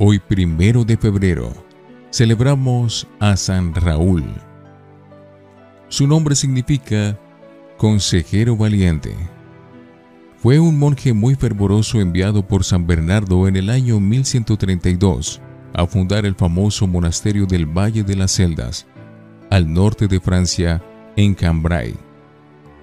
Hoy primero de febrero celebramos a San Raúl. Su nombre significa consejero valiente. Fue un monje muy fervoroso enviado por San Bernardo en el año 1132 a fundar el famoso monasterio del Valle de las Celdas, al norte de Francia, en Cambrai.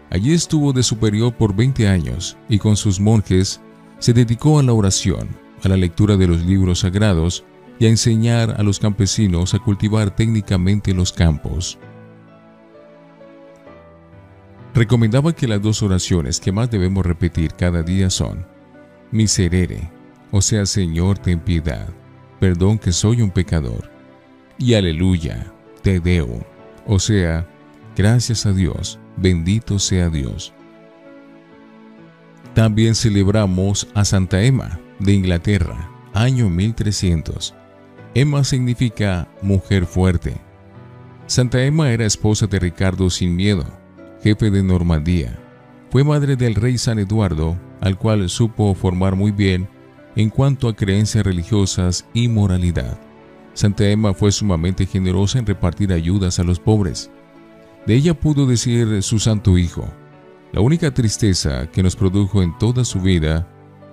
Allí estuvo de superior por 20 años y con sus monjes se dedicó a la oración, a la lectura de los libros sagrados y a enseñar a los campesinos a cultivar técnicamente los campos. Recomendaba que las dos oraciones que más debemos repetir cada día son Miserere, o sea, Señor, ten piedad, perdón que soy un pecador, y Aleluya, te deo, o sea, gracias a Dios, bendito sea Dios. También celebramos a Santa Emma de Inglaterra, año 1300. Emma significa mujer fuerte. Santa Emma era esposa de Ricardo sin miedo, jefe de Normandía. Fue madre del rey San Eduardo, al cual supo formar muy bien en cuanto a creencias religiosas y moralidad. Santa Emma fue sumamente generosa en repartir ayudas a los pobres. De ella pudo decir su santo hijo, la única tristeza que nos produjo en toda su vida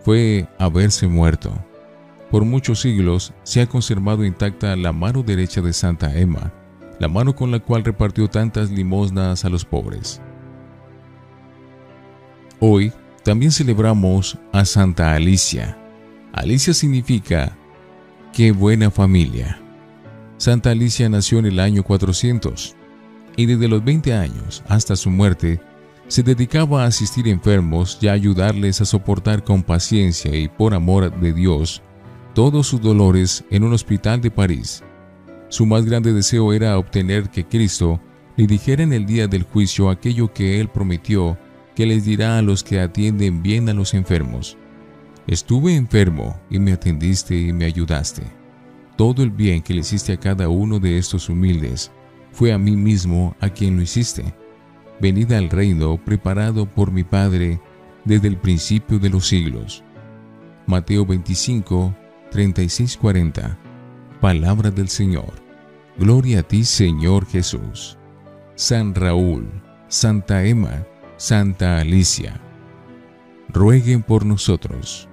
fue haberse muerto. Por muchos siglos se ha conservado intacta la mano derecha de Santa Emma, la mano con la cual repartió tantas limosnas a los pobres. Hoy también celebramos a Santa Alicia. Alicia significa qué buena familia. Santa Alicia nació en el año 400 y desde los 20 años hasta su muerte se dedicaba a asistir enfermos y a ayudarles a soportar con paciencia y por amor de Dios todos sus dolores en un hospital de París. Su más grande deseo era obtener que Cristo le dijera en el día del juicio aquello que él prometió que les dirá a los que atienden bien a los enfermos. Estuve enfermo y me atendiste y me ayudaste. Todo el bien que le hiciste a cada uno de estos humildes fue a mí mismo a quien lo hiciste venida al reino preparado por mi Padre desde el principio de los siglos. Mateo 25, 36, 40. Palabra del Señor. Gloria a ti, Señor Jesús. San Raúl, Santa Emma, Santa Alicia. Rueguen por nosotros.